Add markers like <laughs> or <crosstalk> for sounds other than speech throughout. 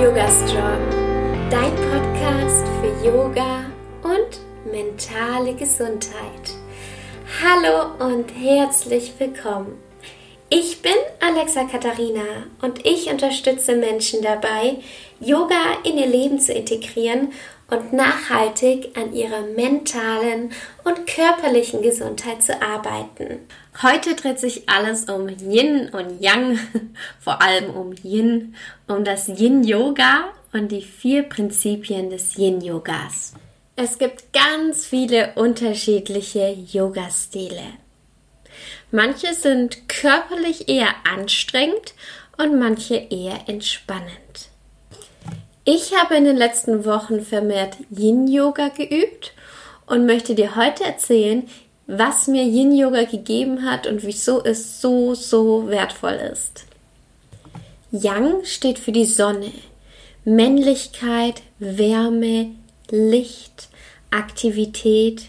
Yoga Strong, dein Podcast für Yoga und mentale Gesundheit. Hallo und herzlich willkommen. Ich bin Alexa Katharina und ich unterstütze Menschen dabei, Yoga in ihr Leben zu integrieren und nachhaltig an ihrer mentalen und körperlichen Gesundheit zu arbeiten. Heute dreht sich alles um Yin und Yang, <laughs> vor allem um Yin, um das Yin Yoga und die vier Prinzipien des Yin Yogas. Es gibt ganz viele unterschiedliche Yoga-Stile. Manche sind körperlich eher anstrengend und manche eher entspannend. Ich habe in den letzten Wochen vermehrt Yin-Yoga geübt und möchte dir heute erzählen, was mir Yin-Yoga gegeben hat und wieso es so, so wertvoll ist. Yang steht für die Sonne, Männlichkeit, Wärme, Licht, Aktivität,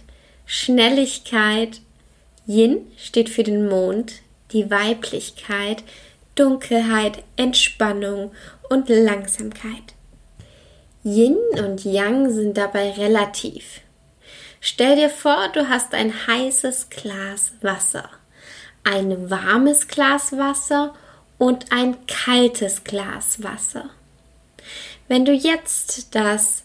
Schnelligkeit. Yin steht für den Mond, die Weiblichkeit, Dunkelheit, Entspannung und Langsamkeit. Yin und Yang sind dabei relativ. Stell dir vor, du hast ein heißes Glas Wasser, ein warmes Glas Wasser und ein kaltes Glas Wasser. Wenn du jetzt das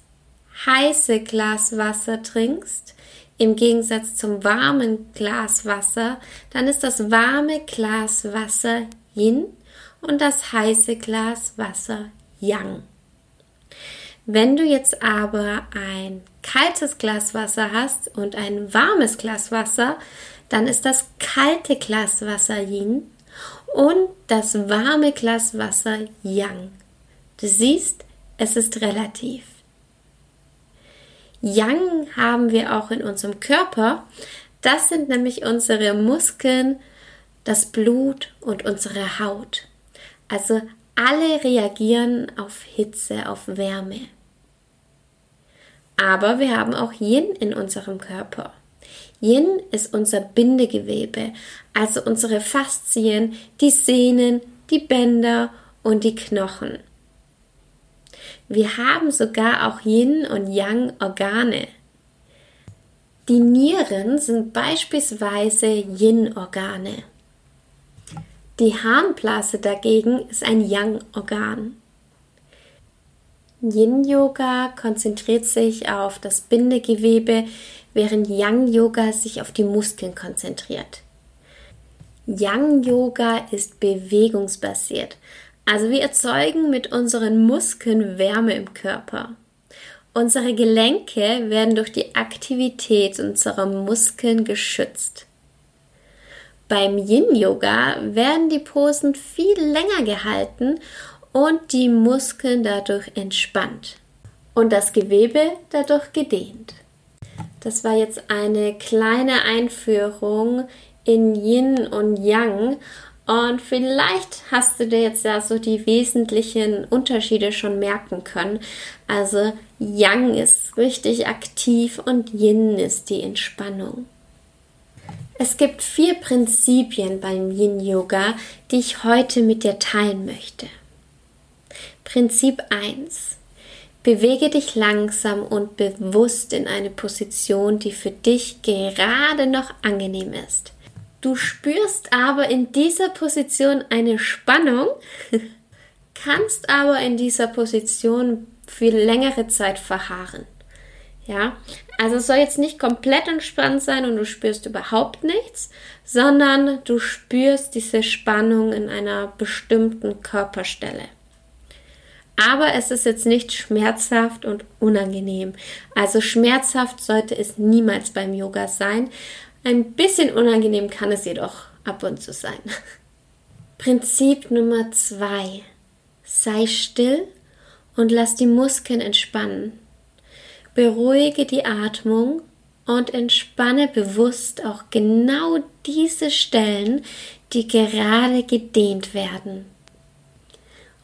heiße Glas Wasser trinkst, im Gegensatz zum warmen Glas Wasser, dann ist das warme Glas Wasser Yin und das heiße Glas Wasser Yang. Wenn du jetzt aber ein kaltes Glas Wasser hast und ein warmes Glas Wasser, dann ist das kalte Glas Wasser Yin und das warme Glas Wasser Yang. Du siehst, es ist relativ. Yang haben wir auch in unserem Körper. Das sind nämlich unsere Muskeln, das Blut und unsere Haut. Also alle reagieren auf Hitze, auf Wärme. Aber wir haben auch Yin in unserem Körper. Yin ist unser Bindegewebe, also unsere Faszien, die Sehnen, die Bänder und die Knochen. Wir haben sogar auch Yin und Yang Organe. Die Nieren sind beispielsweise Yin-Organe. Die Harnblase dagegen ist ein Yang-Organ. Yin-Yoga konzentriert sich auf das Bindegewebe, während Yang-Yoga sich auf die Muskeln konzentriert. Yang-Yoga ist bewegungsbasiert, also wir erzeugen mit unseren Muskeln Wärme im Körper. Unsere Gelenke werden durch die Aktivität unserer Muskeln geschützt. Beim Yin-Yoga werden die Posen viel länger gehalten und die Muskeln dadurch entspannt und das Gewebe dadurch gedehnt. Das war jetzt eine kleine Einführung in Yin und Yang und vielleicht hast du dir jetzt ja so die wesentlichen Unterschiede schon merken können. Also Yang ist richtig aktiv und Yin ist die Entspannung. Es gibt vier Prinzipien beim Yin Yoga, die ich heute mit dir teilen möchte. Prinzip 1. Bewege dich langsam und bewusst in eine Position, die für dich gerade noch angenehm ist. Du spürst aber in dieser Position eine Spannung, <laughs> kannst aber in dieser Position für längere Zeit verharren. Ja, also es soll jetzt nicht komplett entspannt sein und du spürst überhaupt nichts, sondern du spürst diese Spannung in einer bestimmten Körperstelle. Aber es ist jetzt nicht schmerzhaft und unangenehm. Also schmerzhaft sollte es niemals beim Yoga sein. Ein bisschen unangenehm kann es jedoch ab und zu sein. <laughs> Prinzip Nummer zwei: Sei still und lass die Muskeln entspannen. Beruhige die Atmung und entspanne bewusst auch genau diese Stellen, die gerade gedehnt werden.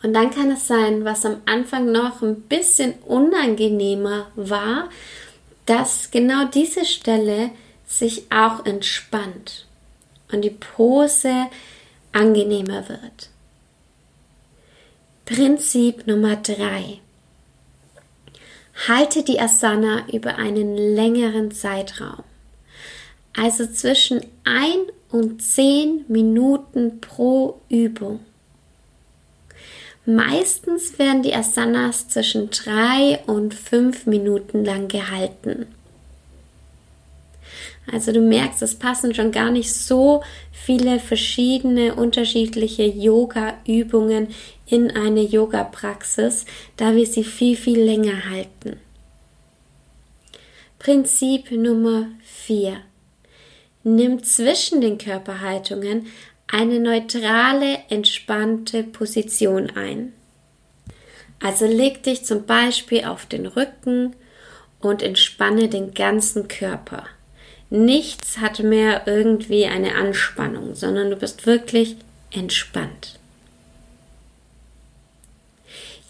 Und dann kann es sein, was am Anfang noch ein bisschen unangenehmer war, dass genau diese Stelle sich auch entspannt und die Pose angenehmer wird. Prinzip Nummer 3. Halte die Asana über einen längeren Zeitraum. Also zwischen 1 und 10 Minuten pro Übung. Meistens werden die Asanas zwischen 3 und 5 Minuten lang gehalten. Also du merkst, es passen schon gar nicht so viele verschiedene unterschiedliche Yoga-Übungen in eine Yoga-Praxis, da wir sie viel, viel länger halten. Prinzip Nummer 4. Nimm zwischen den Körperhaltungen eine neutrale, entspannte Position ein. Also leg dich zum Beispiel auf den Rücken und entspanne den ganzen Körper. Nichts hat mehr irgendwie eine Anspannung, sondern du bist wirklich entspannt.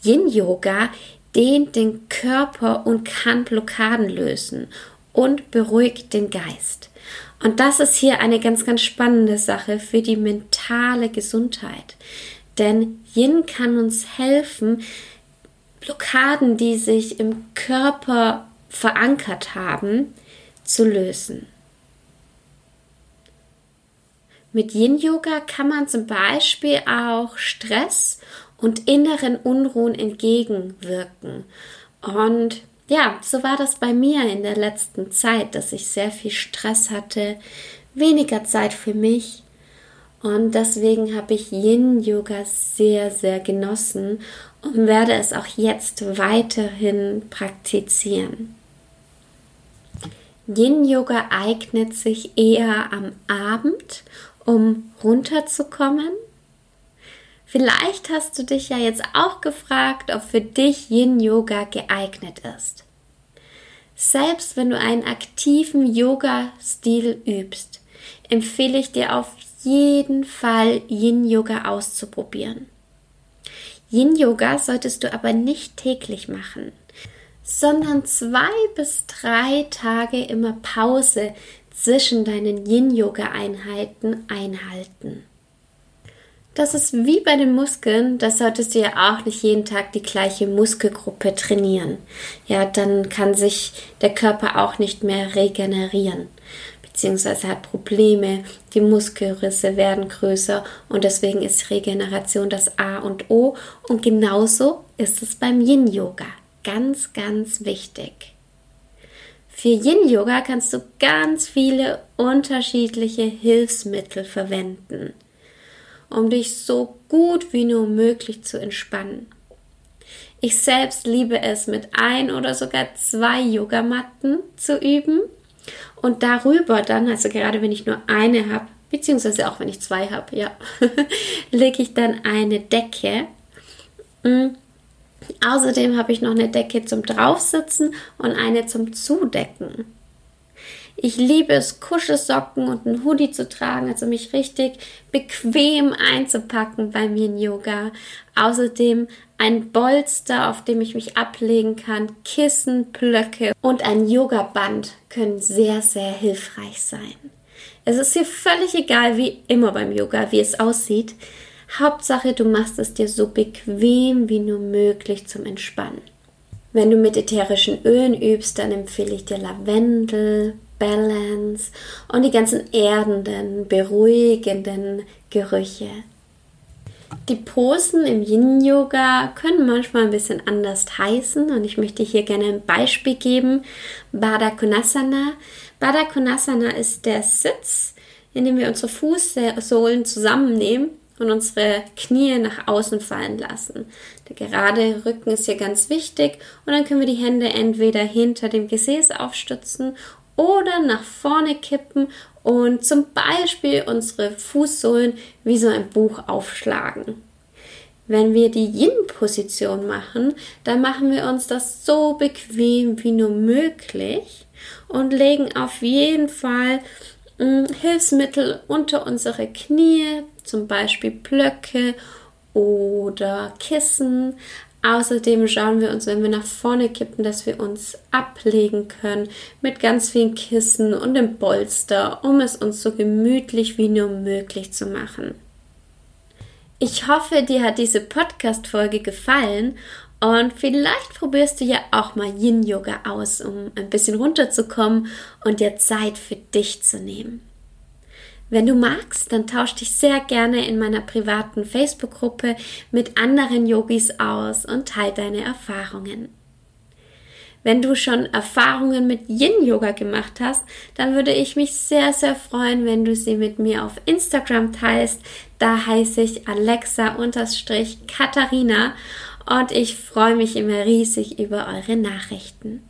Yin Yoga dehnt den Körper und kann Blockaden lösen und beruhigt den Geist. Und das ist hier eine ganz, ganz spannende Sache für die mentale Gesundheit. Denn Yin kann uns helfen, Blockaden, die sich im Körper verankert haben, zu lösen. Mit Yin Yoga kann man zum Beispiel auch Stress und inneren Unruhen entgegenwirken. Und ja, so war das bei mir in der letzten Zeit, dass ich sehr viel Stress hatte, weniger Zeit für mich. Und deswegen habe ich Yin Yoga sehr, sehr genossen und werde es auch jetzt weiterhin praktizieren. Yin Yoga eignet sich eher am Abend um runterzukommen? Vielleicht hast du dich ja jetzt auch gefragt, ob für dich Yin Yoga geeignet ist. Selbst wenn du einen aktiven Yoga-Stil übst, empfehle ich dir auf jeden Fall Yin Yoga auszuprobieren. Yin Yoga solltest du aber nicht täglich machen, sondern zwei bis drei Tage immer Pause zwischen deinen Yin-Yoga-Einheiten einhalten. Das ist wie bei den Muskeln, da solltest du ja auch nicht jeden Tag die gleiche Muskelgruppe trainieren. Ja, dann kann sich der Körper auch nicht mehr regenerieren, beziehungsweise hat Probleme, die Muskelrisse werden größer und deswegen ist Regeneration das A und O und genauso ist es beim Yin-Yoga. Ganz, ganz wichtig. Für Yin Yoga kannst du ganz viele unterschiedliche Hilfsmittel verwenden, um dich so gut wie nur möglich zu entspannen. Ich selbst liebe es, mit ein oder sogar zwei Yogamatten zu üben und darüber dann, also gerade wenn ich nur eine habe, beziehungsweise auch wenn ich zwei habe, ja, <laughs> lege ich dann eine Decke mm, Außerdem habe ich noch eine Decke zum Draufsitzen und eine zum Zudecken. Ich liebe es, Kuschelsocken und einen Hoodie zu tragen, also mich richtig bequem einzupacken bei mir in Yoga. Außerdem ein Bolster, auf dem ich mich ablegen kann, Kissen, Blöcke und ein Yoga-Band können sehr, sehr hilfreich sein. Es ist hier völlig egal, wie immer beim Yoga, wie es aussieht. Hauptsache, du machst es dir so bequem wie nur möglich zum Entspannen. Wenn du mit ätherischen Ölen übst, dann empfehle ich dir Lavendel, Balance und die ganzen erdenden, beruhigenden Gerüche. Die Posen im Yin-Yoga können manchmal ein bisschen anders heißen und ich möchte hier gerne ein Beispiel geben. Baddha Konasana. Baddha Konasana ist der Sitz, in dem wir unsere Fußsohlen zusammennehmen und unsere Knie nach außen fallen lassen. Der gerade Rücken ist hier ganz wichtig und dann können wir die Hände entweder hinter dem Gesäß aufstützen oder nach vorne kippen und zum Beispiel unsere Fußsohlen wie so ein Buch aufschlagen. Wenn wir die Yin-Position machen, dann machen wir uns das so bequem wie nur möglich und legen auf jeden Fall hm, Hilfsmittel unter unsere Knie, zum Beispiel Blöcke oder Kissen. Außerdem schauen wir uns, wenn wir nach vorne kippen, dass wir uns ablegen können mit ganz vielen Kissen und dem Bolster, um es uns so gemütlich wie nur möglich zu machen. Ich hoffe, dir hat diese Podcast-Folge gefallen und vielleicht probierst du ja auch mal Yin-Yoga aus, um ein bisschen runterzukommen und dir Zeit für dich zu nehmen. Wenn du magst, dann tausch dich sehr gerne in meiner privaten Facebook-Gruppe mit anderen Yogis aus und teile deine Erfahrungen. Wenn du schon Erfahrungen mit Yin-Yoga gemacht hast, dann würde ich mich sehr, sehr freuen, wenn du sie mit mir auf Instagram teilst. Da heiße ich Alexa-Katharina und ich freue mich immer riesig über eure Nachrichten.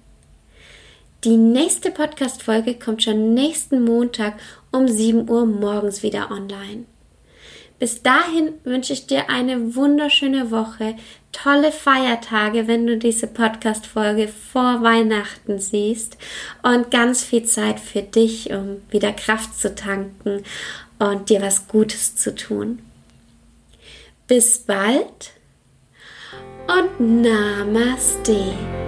Die nächste Podcast-Folge kommt schon nächsten Montag um 7 Uhr morgens wieder online. Bis dahin wünsche ich dir eine wunderschöne Woche, tolle Feiertage, wenn du diese Podcast-Folge vor Weihnachten siehst und ganz viel Zeit für dich, um wieder Kraft zu tanken und dir was Gutes zu tun. Bis bald und Namaste.